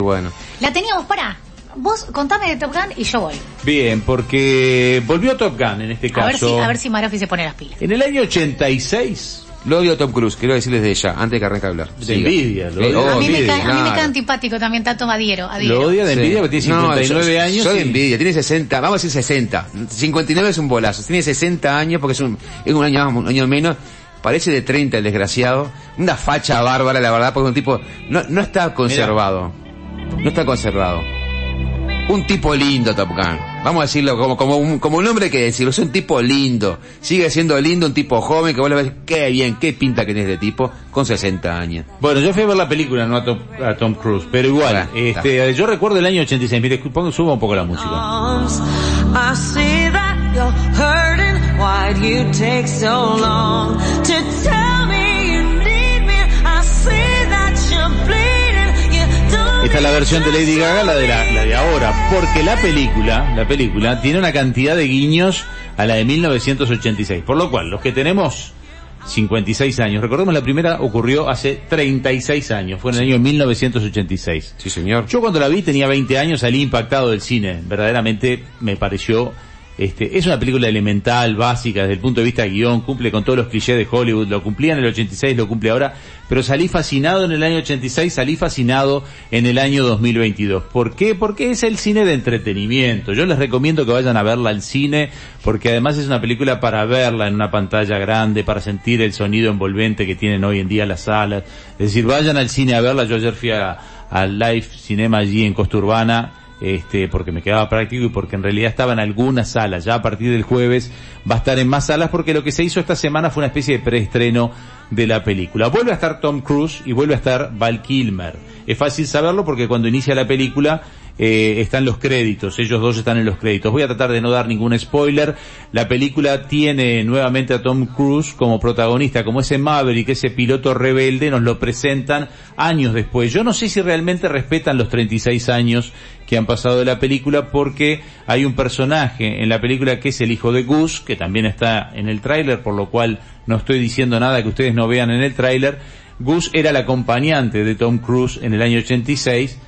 Bueno. La teníamos para. Vos contame de Top Gun y yo voy. Bien, porque volvió Top Gun en este A ver si, caso. a ver si Marofi se pone las pilas. En el año 86, Lo odio a Tom Cruise, quiero decirles de ella, antes de que arranque a hablar. de Siga. envidia, lo Eh, odia. oh, a, mí me envidia, cae, a mí me cae antipático también Tato Madiero. lo odia de Sí. envidia porque tiene No, 59 yo- años. De y- envidia, tiene 60, vamos a decir 60. 59 es un bolazo, tiene 60 años porque es un, es un año, más, un año menos. Parece de 30 el desgraciado. Una facha bárbara, la verdad, porque es un tipo, no, no está conservado. No está conservado. Un tipo lindo, Top Gun. Vamos a decirlo como, como un, como un hombre que decirlo. Es un tipo lindo. Sigue siendo lindo, un tipo joven que vos le ves, qué bien, qué pinta que tenés de tipo, con 60 años. Bueno, yo fui a ver la película, no a Tom, a Tom Cruise, pero igual, está. este, yo recuerdo el año 86, mire, pongo, suba un poco la música. You don't Esta es la versión de Lady Gaga, la de la, la de ahora, porque la película, la película tiene una cantidad de guiños a la de 1986, por lo cual los que tenemos 56 años, recordemos la primera ocurrió hace 36 años, fue en el año 1986. Sí, señor. Yo cuando la vi tenía 20 años, salí impactado del cine. Verdaderamente me pareció, este, es una película elemental, básica, desde el punto de vista de guion, cumple con todos los clichés de Hollywood, lo cumplía en el 86, lo cumple ahora, pero salí fascinado en el año 86, salí fascinado en el año 2022. ¿Por qué? Porque es el cine de entretenimiento. Yo les recomiendo que vayan a verla al cine, porque además es una película para verla en una pantalla grande, para sentir el sonido envolvente que tienen hoy en día las salas. Es decir, vayan al cine a verla. Yo ayer fui a, Live Cinema allí en Costa Urbana, este, porque me quedaba práctico y porque en realidad estaba en algunas salas. Ya a partir del jueves va a estar en más salas porque lo que se hizo esta semana fue una especie de preestreno de la película. Vuelve a estar Tom Cruise y vuelve a estar Val Kilmer. Es fácil saberlo porque cuando inicia la película eh, están los créditos, ellos dos están en los créditos. Voy a tratar de no dar ningún spoiler. La película tiene nuevamente a Tom Cruise como protagonista, como ese Maverick, ese piloto rebelde, nos lo presentan años después. Yo no sé si realmente respetan los 36 años que han pasado de la película porque hay un personaje en la película que es el hijo de Gus, que también está en el tráiler, por lo cual no estoy diciendo nada que ustedes no vean en el tráiler. Gus era el acompañante de Tom Cruise en el año 86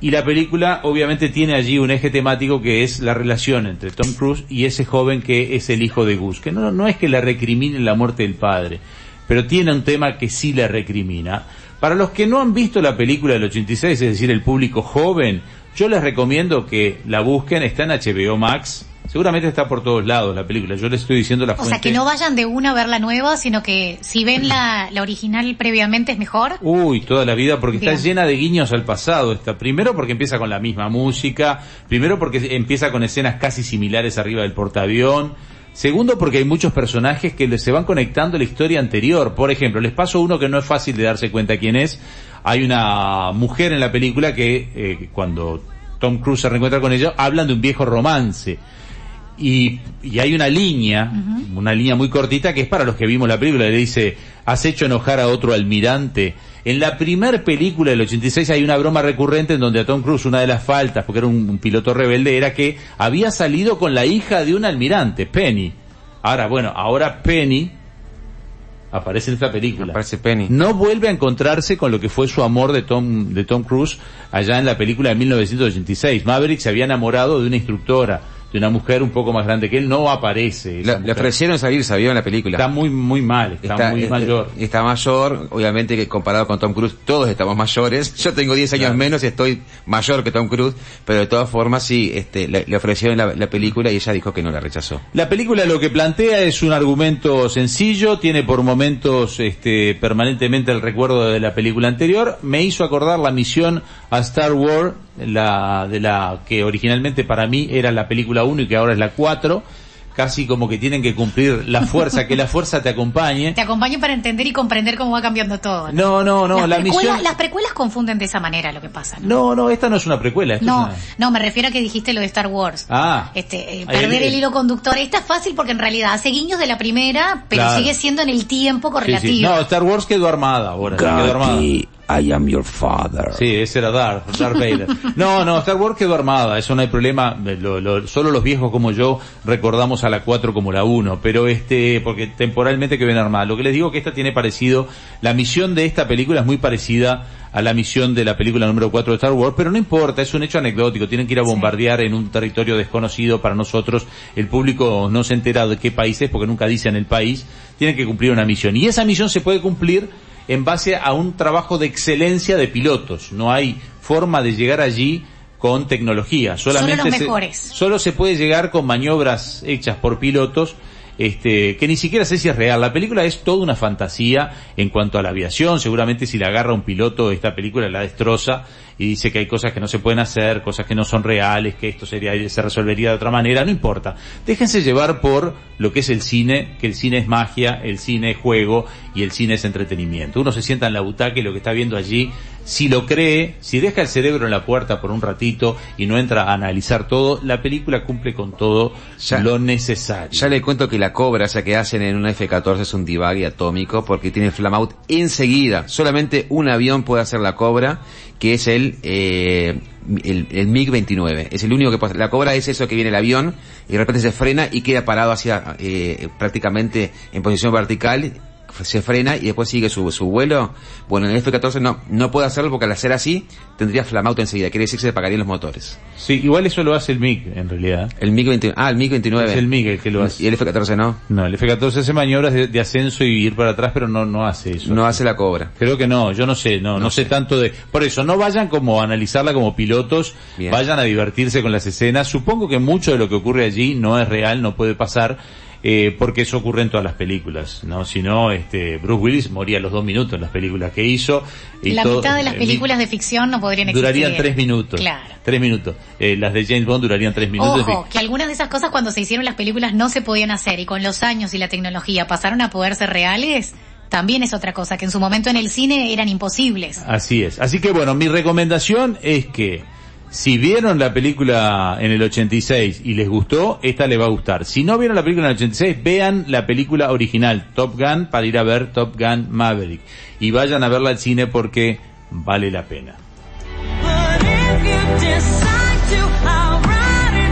y la película obviamente tiene allí un eje temático que es la relación entre Tom Cruise y ese joven que es el hijo de Gus, que no, no es que le recrimine la muerte del padre, pero tiene un tema que sí le recrimina. Para los que no han visto la película del 86, es decir, el público joven, yo les recomiendo que la busquen, está en HBO Max, seguramente está por todos lados la película, yo les estoy diciendo la O fuente. sea, que no vayan de una a ver la nueva, sino que si ven la, la original previamente es mejor. Uy, toda la vida, porque está llena de guiños al pasado. Esta. Primero porque empieza con la misma música, primero porque empieza con escenas casi similares arriba del portaavión, segundo porque hay muchos personajes que se van conectando a la historia anterior. Por ejemplo, les paso uno que no es fácil de darse cuenta quién es. Hay una mujer en la película que eh, cuando Tom Cruise se reencuentra con ella, hablan de un viejo romance. Y, y hay una línea, una línea muy cortita que es para los que vimos la película, le dice, has hecho enojar a otro almirante. En la primer película del 86 hay una broma recurrente en donde a Tom Cruise una de las faltas, porque era un, un piloto rebelde, era que había salido con la hija de un almirante, Penny. Ahora, bueno, ahora Penny aparece en esta película. Aparece Penny. No vuelve a encontrarse con lo que fue su amor de Tom, de Tom Cruise allá en la película de 1986. Maverick se había enamorado de una instructora, de una mujer un poco más grande que él, no aparece. esa Le, ofrecieron salir, sabía en la película. Está muy, muy mal, está, muy eh, mayor. eh, Está mayor, obviamente que comparado con Tom Cruise, todos estamos mayores. Yo tengo 10 años Claro. menos y estoy mayor que Tom Cruise, pero de todas formas sí, este, le, le ofrecieron la, la película y ella dijo que no la rechazó. La película lo que plantea es un argumento sencillo, tiene por momentos este, permanentemente el recuerdo de la película anterior. Me hizo acordar la misión a Star Wars, la de la que originalmente para mí era la película 1 y que ahora es la 4. Casi como que tienen que cumplir la fuerza, que la fuerza te acompañe. Te acompaño para entender y comprender cómo va cambiando todo. No, no, no, las, la precuelas, misión... las precuelas confunden de esa manera lo que pasa. ¿no? No, no, esta no es una precuela. No, es una- no, me refiero a que dijiste lo de Star Wars. Ah. Este, eh, perder el- el, hilo conductor. Esta es fácil porque en realidad hace guiños de la primera, pero Claro. sigue siendo en el tiempo Sí, correlativo. sí. No, Star Wars quedó armada ahora. quedó armada. I am your father. Sí, ese era Darth, Darth Vader. No, no, Star Wars quedó armada, eso no hay problema. Lo- lo- solo los viejos como yo recordamos a la 4 como la 1, pero este, porque temporalmente quedó bien armada. Lo que les digo que esta tiene parecido, la misión de esta película es muy parecida a la misión de la película número 4 de Star Wars, pero no importa, es un hecho anecdótico, tienen que ir a bombardear en un territorio desconocido para nosotros, el público no se entera de qué país es porque nunca dicen el país, tienen que cumplir una misión. Y esa misión se puede cumplir en base a un trabajo de excelencia de pilotos, no hay forma de llegar allí con tecnología, solamente Solo los se- mejores. solo se puede llegar con maniobras hechas por pilotos este, que ni siquiera sé si es real. La película es toda una fantasía en cuanto a la aviación. Seguramente si la agarra un piloto, esta película la destroza y dice que hay cosas que no se pueden hacer, cosas que no son reales, que esto sería, se resolvería de otra manera. No importa. Déjense llevar por lo que es el cine, que el cine es magia, el cine es juego y el cine es entretenimiento. Uno se sienta en la butaca y lo que está viendo allí, si lo cree, si deja el cerebro en la puerta por un ratito y no entra a analizar todo, la película cumple con todo Ya- lo necesario. Ya le cuento que la cobra, esa que hacen en una F-14 es un divague atómico porque tiene flamaut enseguida. Solamente un avión puede hacer la cobra, que es el, eh, el, el MiG-29. Es el único que puede hacer. La cobra es eso que viene el avión y de repente se frena y queda parado hacia, eh, prácticamente en posición vertical se frena y después sigue su, su vuelo. Bueno, en el F-14 no, no puede hacerlo porque al hacer así tendría flamauto enseguida. Quiere decir que se apagarían los motores. Sí, igual eso lo hace el MiG, en realidad. El MiG-29, ah, el MiG-29. Es el MiG el que lo hace. Y el F-14 no. No, el F-14 hace maniobras de, de ascenso y ir para atrás, pero no, no hace eso. No hace la cobra. Creo que no, yo no sé, no, no, sé. tanto de... Por eso, no vayan como a analizarla como pilotos, Bien. vayan a divertirse con las escenas. Supongo que mucho de lo que ocurre allí no es real, no puede pasar, eh, porque eso ocurre en todas las películas, ¿no? Si no, este, Bruce Willis moría a los dos minutos en las películas que hizo. Y la todo- mitad de las eh, películas de ficción no podrían existir. Durarían tres minutos. Claro. Tres minutos. Eh, las de James Bond durarían tres minutos. Ojo, que algunas de esas cosas cuando se hicieron las películas no se podían hacer y con los años y la tecnología pasaron a poder ser reales, también es otra cosa, que en su momento en el cine eran imposibles. Así es. Así que bueno, mi recomendación es que si vieron la película en el 86 y les gustó, esta les va a gustar. Si no vieron la película en el 86, vean la película original, Top Gun, para ir a ver Top Gun Maverick. Y vayan a verla al cine porque vale la pena.